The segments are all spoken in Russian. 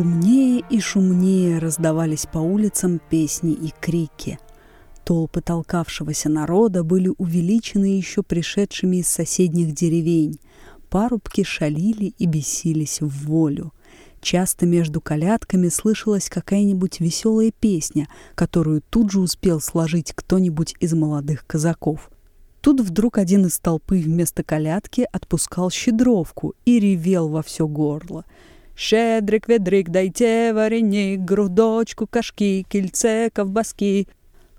шумнее и шумнее раздавались по улицам песни и крики. Толпы толкавшегося народа были увеличены еще пришедшими из соседних деревень. Парубки шалили и бесились в волю. Часто между колядками слышалась какая-нибудь веселая песня, которую тут же успел сложить кто-нибудь из молодых казаков. Тут вдруг один из толпы вместо колядки отпускал щедровку и ревел во все горло – Щедрик, ведрик, дайте вареник, грудочку, кашки, кильце, ковбаски.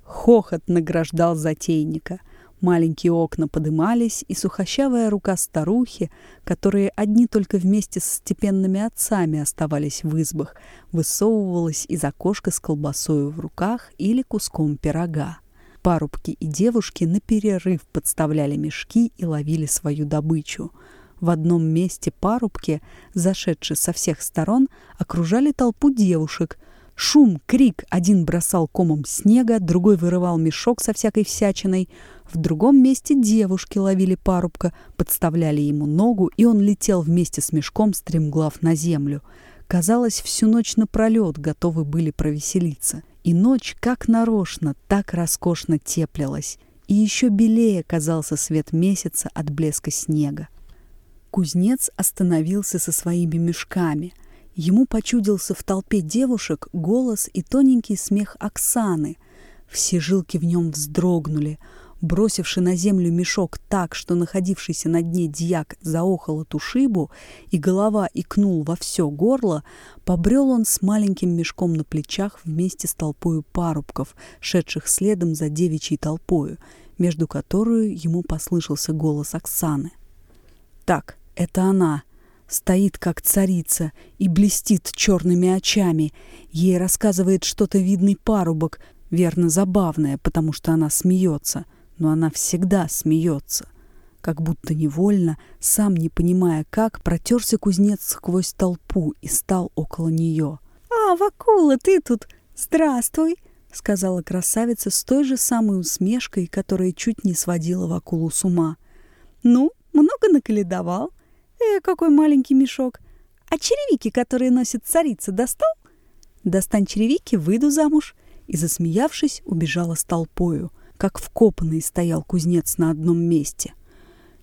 Хохот награждал затейника. Маленькие окна подымались, и сухощавая рука старухи, которые одни только вместе с степенными отцами оставались в избах, высовывалась из окошка с колбасою в руках или куском пирога. Парубки и девушки на перерыв подставляли мешки и ловили свою добычу — в одном месте парубки, зашедшие со всех сторон, окружали толпу девушек. Шум, крик, один бросал комом снега, другой вырывал мешок со всякой всячиной. В другом месте девушки ловили парубка, подставляли ему ногу, и он летел вместе с мешком, стремглав на землю. Казалось, всю ночь напролет готовы были провеселиться. И ночь, как нарочно, так роскошно теплилась. И еще белее казался свет месяца от блеска снега. Кузнец остановился со своими мешками. Ему почудился в толпе девушек голос и тоненький смех Оксаны. Все жилки в нем вздрогнули. Бросивши на землю мешок так, что находившийся на дне дьяк заохал эту шибу, и голова икнул во все горло, побрел он с маленьким мешком на плечах вместе с толпою парубков, шедших следом за девичьей толпою, между которую ему послышался голос Оксаны. «Так, это она. Стоит как царица и блестит черными очами. Ей рассказывает что-то видный парубок, верно забавное, потому что она смеется. Но она всегда смеется. Как будто невольно, сам не понимая как, протерся кузнец сквозь толпу и стал около нее. «А, Вакула, ты тут! Здравствуй!» — сказала красавица с той же самой усмешкой, которая чуть не сводила Вакулу с ума. «Ну, много наколедовал?» Э, какой маленький мешок. А черевики, которые носит царица, достал? Достань черевики, выйду замуж. И, засмеявшись, убежала с толпою. Как вкопанный стоял кузнец на одном месте.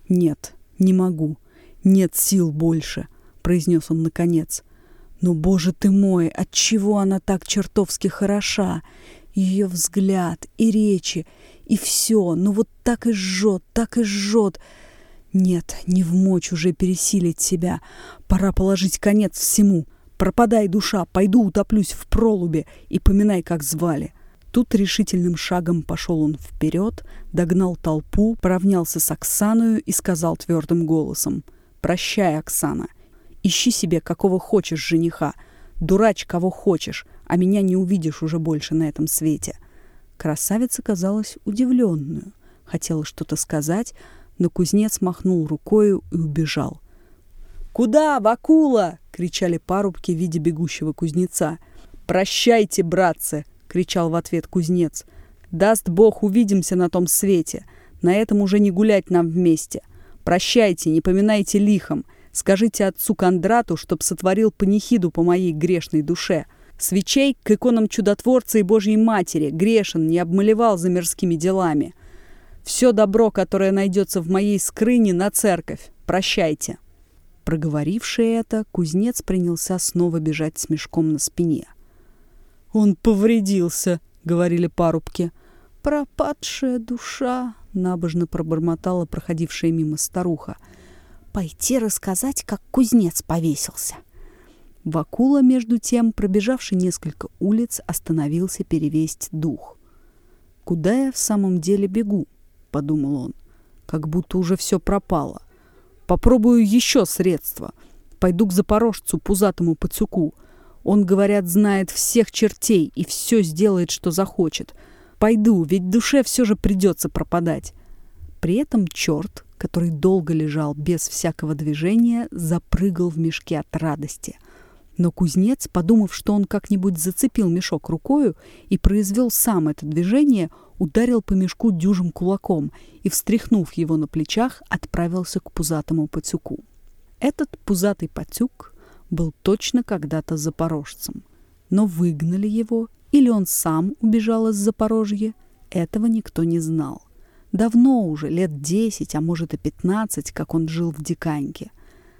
«Нет, не могу. Нет сил больше», — произнес он наконец. «Но, боже ты мой, отчего она так чертовски хороша? Ее взгляд и речи, и все, ну вот так и жжет, так и жжет. Нет, не в мочь уже пересилить себя. Пора положить конец всему. Пропадай, душа, пойду утоплюсь в пролубе и поминай, как звали. Тут решительным шагом пошел он вперед, догнал толпу, поравнялся с Оксаною и сказал твердым голосом. «Прощай, Оксана. Ищи себе, какого хочешь жениха. Дурач, кого хочешь, а меня не увидишь уже больше на этом свете». Красавица казалась удивленную. Хотела что-то сказать, но кузнец махнул рукою и убежал. «Куда, Вакула?» — кричали парубки, видя бегущего кузнеца. «Прощайте, братцы!» — кричал в ответ кузнец. «Даст Бог, увидимся на том свете. На этом уже не гулять нам вместе. Прощайте, не поминайте лихом. Скажите отцу Кондрату, чтоб сотворил панихиду по моей грешной душе. Свечей к иконам чудотворца и Божьей Матери грешен не обмалевал за мирскими делами. Все добро, которое найдется в моей скрыне, на церковь. Прощайте». Проговоривший это, кузнец принялся снова бежать с мешком на спине. «Он повредился», — говорили парубки. «Пропадшая душа», — набожно пробормотала проходившая мимо старуха. «Пойти рассказать, как кузнец повесился». Вакула, между тем, пробежавший несколько улиц, остановился перевесть дух. «Куда я в самом деле бегу?» — подумал он. «Как будто уже все пропало. Попробую еще средства. Пойду к запорожцу, пузатому пацюку. Он, говорят, знает всех чертей и все сделает, что захочет. Пойду, ведь душе все же придется пропадать». При этом черт, который долго лежал без всякого движения, запрыгал в мешке от радости — но кузнец, подумав, что он как-нибудь зацепил мешок рукою и произвел сам это движение, ударил по мешку дюжим кулаком и, встряхнув его на плечах, отправился к пузатому пацюку. Этот пузатый пацюк был точно когда-то запорожцем. Но выгнали его, или он сам убежал из Запорожья, этого никто не знал. Давно уже, лет десять, а может и пятнадцать, как он жил в Диканьке.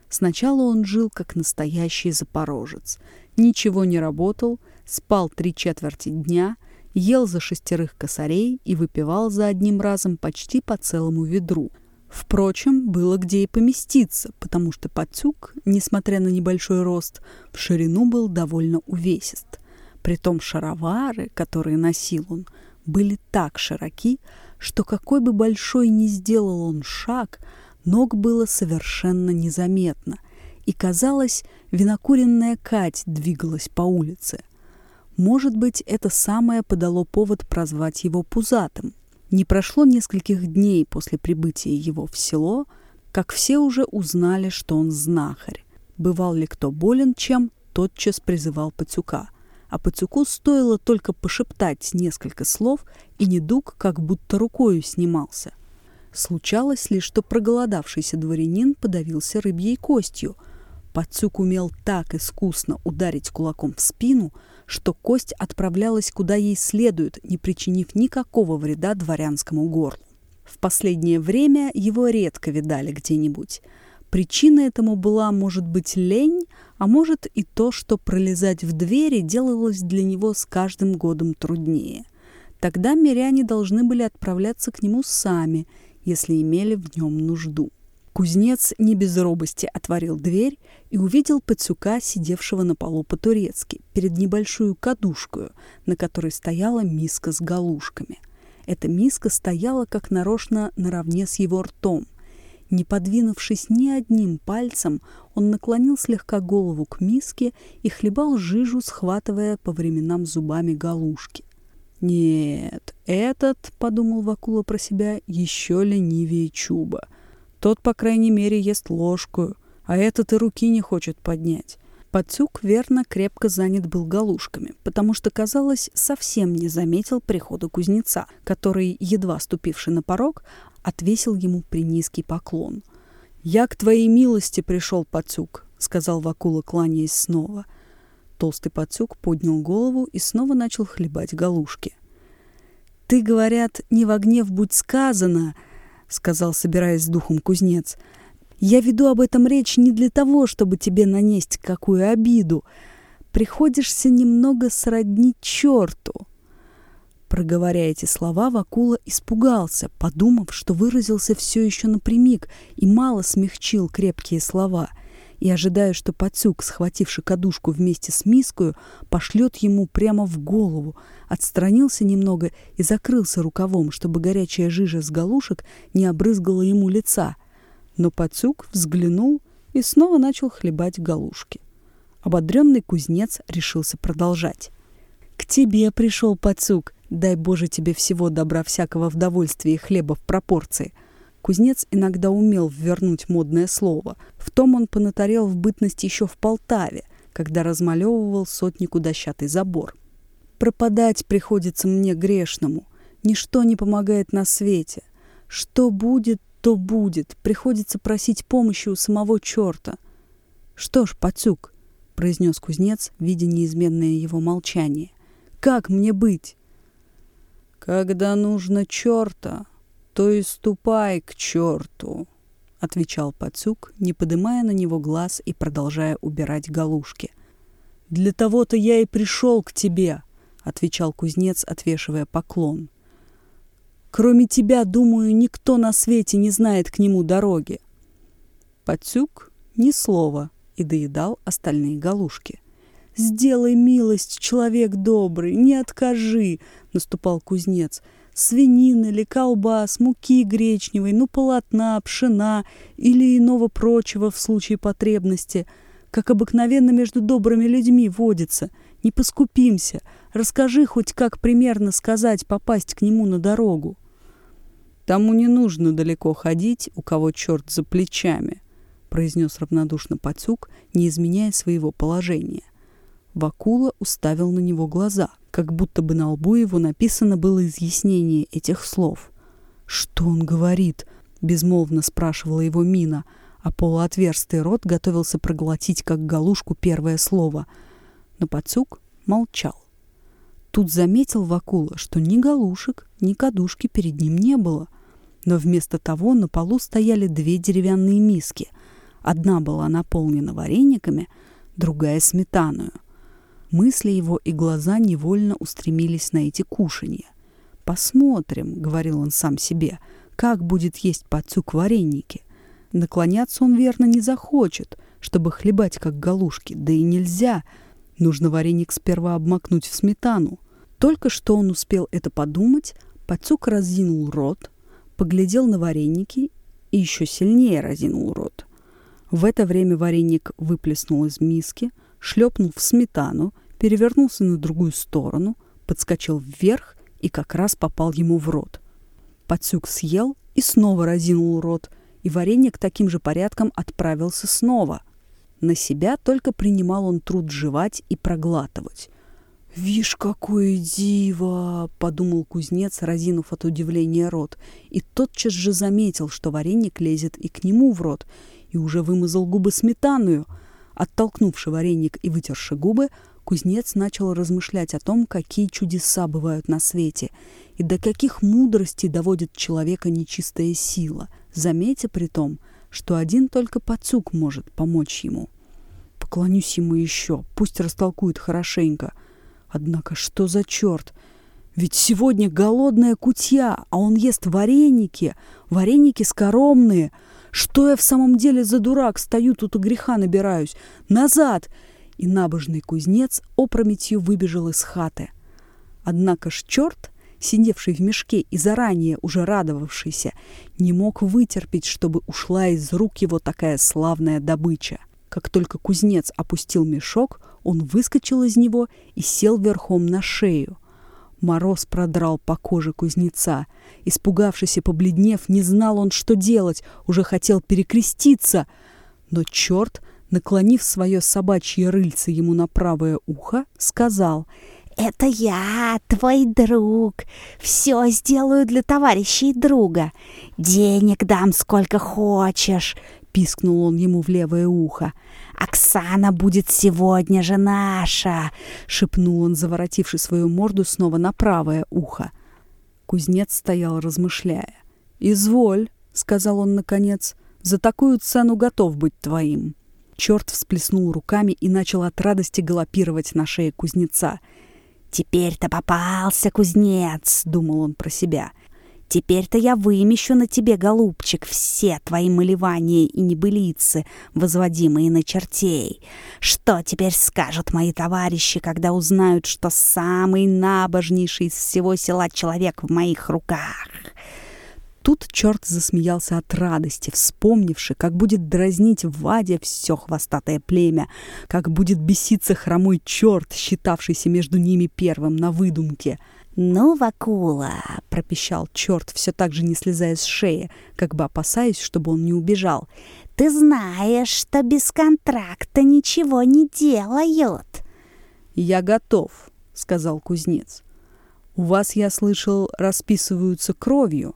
Сначала он жил как настоящий запорожец. Ничего не работал, спал три четверти дня, ел за шестерых косарей и выпивал за одним разом почти по целому ведру. Впрочем, было где и поместиться, потому что Пацюк, несмотря на небольшой рост, в ширину был довольно увесист. Притом шаровары, которые носил он, были так широки, что какой бы большой ни сделал он шаг, ног было совершенно незаметно, и, казалось, винокуренная Кать двигалась по улице. Может быть, это самое подало повод прозвать его пузатым. Не прошло нескольких дней после прибытия его в село, как все уже узнали, что он знахарь. Бывал ли кто болен чем, тотчас призывал Пацюка – а Пацюку стоило только пошептать несколько слов, и недуг как будто рукою снимался. Случалось ли, что проголодавшийся дворянин подавился рыбьей костью. Пацюк умел так искусно ударить кулаком в спину, что кость отправлялась куда ей следует, не причинив никакого вреда дворянскому горлу. В последнее время его редко видали где-нибудь. Причина этому была, может быть, лень, а может и то, что пролезать в двери делалось для него с каждым годом труднее. Тогда миряне должны были отправляться к нему сами, если имели в нем нужду. Кузнец не без робости отворил дверь и увидел Пацюка, сидевшего на полу по-турецки, перед небольшую кадушкою, на которой стояла миска с галушками. Эта миска стояла как нарочно наравне с его ртом – не подвинувшись ни одним пальцем, он наклонил слегка голову к миске и хлебал жижу, схватывая по временам зубами галушки. «Нет, этот, — подумал Вакула про себя, — еще ленивее Чуба. Тот, по крайней мере, ест ложку, а этот и руки не хочет поднять. Пацюк верно крепко занят был галушками, потому что, казалось, совсем не заметил прихода кузнеца, который, едва ступивший на порог, отвесил ему принизкий поклон. «Я к твоей милости пришел, Пацюк», — сказал Вакула, кланяясь снова. Толстый Пацюк поднял голову и снова начал хлебать галушки. «Ты, говорят, не в гнев будь сказано», — сказал, собираясь с духом кузнец, — я веду об этом речь не для того, чтобы тебе нанести какую обиду. Приходишься немного сродни черту. Проговоря эти слова, Вакула испугался, подумав, что выразился все еще напрямик и мало смягчил крепкие слова, и ожидая, что Пацюк, схвативший кадушку вместе с мискою, пошлет ему прямо в голову, отстранился немного и закрылся рукавом, чтобы горячая жижа с галушек не обрызгала ему лица — но Пацюк взглянул и снова начал хлебать галушки. Ободренный кузнец решился продолжать. «К тебе пришел Пацюк, дай Боже тебе всего добра всякого в довольстве и хлеба в пропорции». Кузнец иногда умел ввернуть модное слово. В том он понатарел в бытности еще в Полтаве, когда размалевывал сотнику дощатый забор. «Пропадать приходится мне грешному. Ничто не помогает на свете. Что будет, то будет. Приходится просить помощи у самого черта. Что ж, Пацюк, произнес кузнец, видя неизменное его молчание. Как мне быть? Когда нужно черта, то и ступай к черту, отвечал Пацюк, не поднимая на него глаз и продолжая убирать галушки. Для того-то я и пришел к тебе, отвечал кузнец, отвешивая поклон. Кроме тебя, думаю, никто на свете не знает к нему дороги. Пацюк ни слова и доедал остальные галушки. «Сделай милость, человек добрый, не откажи!» — наступал кузнец. «Свинины или колбас, муки гречневой, ну полотна, пшена или иного прочего в случае потребности, как обыкновенно между добрыми людьми водится. Не поскупимся, расскажи хоть как примерно сказать попасть к нему на дорогу». Тому не нужно далеко ходить, у кого черт за плечами, произнес равнодушно Пацюк, не изменяя своего положения. Вакула уставил на него глаза, как будто бы на лбу его написано было изъяснение этих слов. «Что он говорит?» — безмолвно спрашивала его Мина, а полуотверстый рот готовился проглотить, как галушку, первое слово. Но Пацук молчал. Тут заметил Вакула, что ни галушек, ни кадушки перед ним не было. Но вместо того на полу стояли две деревянные миски. Одна была наполнена варениками, другая — сметаную. Мысли его и глаза невольно устремились на эти кушанья. «Посмотрим», — говорил он сам себе, — «как будет есть Пацук вареники». Наклоняться он верно не захочет, чтобы хлебать как галушки, да и нельзя. Нужно вареник сперва обмакнуть в сметану. Только что он успел это подумать, Пацук разинул рот, поглядел на вареники и еще сильнее разинул рот. В это время вареник выплеснул из миски, шлепнул в сметану, перевернулся на другую сторону, подскочил вверх и как раз попал ему в рот. Пацук съел и снова разинул рот – и вареник таким же порядком отправился снова. На себя только принимал он труд жевать и проглатывать. «Вишь, какое диво!» — подумал кузнец, разинув от удивления рот, и тотчас же заметил, что вареник лезет и к нему в рот, и уже вымазал губы сметаную. Оттолкнувши вареник и вытерши губы, кузнец начал размышлять о том, какие чудеса бывают на свете, и до каких мудростей доводит человека нечистая сила — заметя при том, что один только пацук может помочь ему. Поклонюсь ему еще, пусть растолкует хорошенько. Однако что за черт? Ведь сегодня голодная кутья, а он ест вареники, вареники скоромные. Что я в самом деле за дурак? Стою тут у греха набираюсь. Назад! И набожный кузнец опрометью выбежал из хаты. Однако ж черт сидевший в мешке и заранее уже радовавшийся, не мог вытерпеть, чтобы ушла из рук его такая славная добыча. Как только кузнец опустил мешок, он выскочил из него и сел верхом на шею. Мороз продрал по коже кузнеца. Испугавшись и побледнев, не знал он, что делать, уже хотел перекреститься. Но черт, наклонив свое собачье рыльце ему на правое ухо, сказал — «Это я, твой друг. Все сделаю для товарища и друга. Денег дам сколько хочешь», — пискнул он ему в левое ухо. «Оксана будет сегодня же наша!» — шепнул он, заворотивши свою морду снова на правое ухо. Кузнец стоял, размышляя. «Изволь», — сказал он наконец, — «за такую цену готов быть твоим». Черт всплеснул руками и начал от радости галопировать на шее кузнеца — «Теперь-то попался, кузнец!» — думал он про себя. «Теперь-то я вымещу на тебе, голубчик, все твои малевания и небылицы, возводимые на чертей. Что теперь скажут мои товарищи, когда узнают, что самый набожнейший из всего села человек в моих руках?» Тут черт засмеялся от радости, вспомнивши, как будет дразнить в Ваде все хвостатое племя, как будет беситься хромой черт, считавшийся между ними первым на выдумке. «Ну, Вакула!» — пропищал черт, все так же не слезая с шеи, как бы опасаясь, чтобы он не убежал. «Ты знаешь, что без контракта ничего не делают!» «Я готов», — сказал кузнец. «У вас, я слышал, расписываются кровью».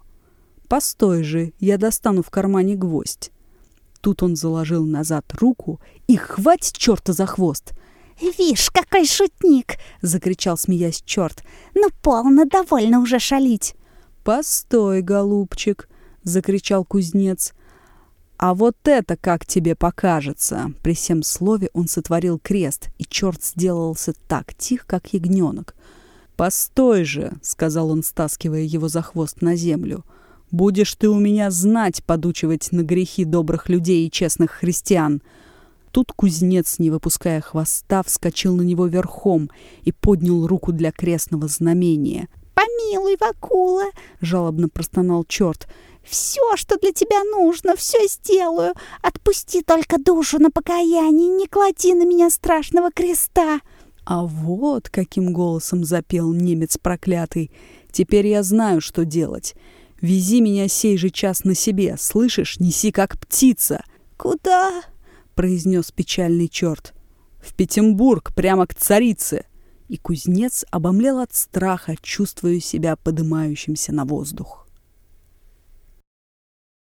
«Постой же, я достану в кармане гвоздь». Тут он заложил назад руку и хвать черта за хвост. «Вишь, какой шутник!» — закричал, смеясь черт. «Ну, полно довольно уже шалить!» «Постой, голубчик!» — закричал кузнец. «А вот это как тебе покажется!» При всем слове он сотворил крест, и черт сделался так тих, как ягненок. «Постой же!» — сказал он, стаскивая его за хвост на землю. Будешь ты у меня знать подучивать на грехи добрых людей и честных христиан». Тут кузнец, не выпуская хвоста, вскочил на него верхом и поднял руку для крестного знамения. «Помилуй, Вакула!» — жалобно простонал черт. «Все, что для тебя нужно, все сделаю. Отпусти только душу на покаяние, не клади на меня страшного креста!» А вот каким голосом запел немец проклятый. «Теперь я знаю, что делать. Вези меня сей же час на себе, слышишь? Неси как птица!» «Куда?» — произнес печальный черт. «В Петербург, прямо к царице!» И кузнец обомлел от страха, чувствуя себя подымающимся на воздух.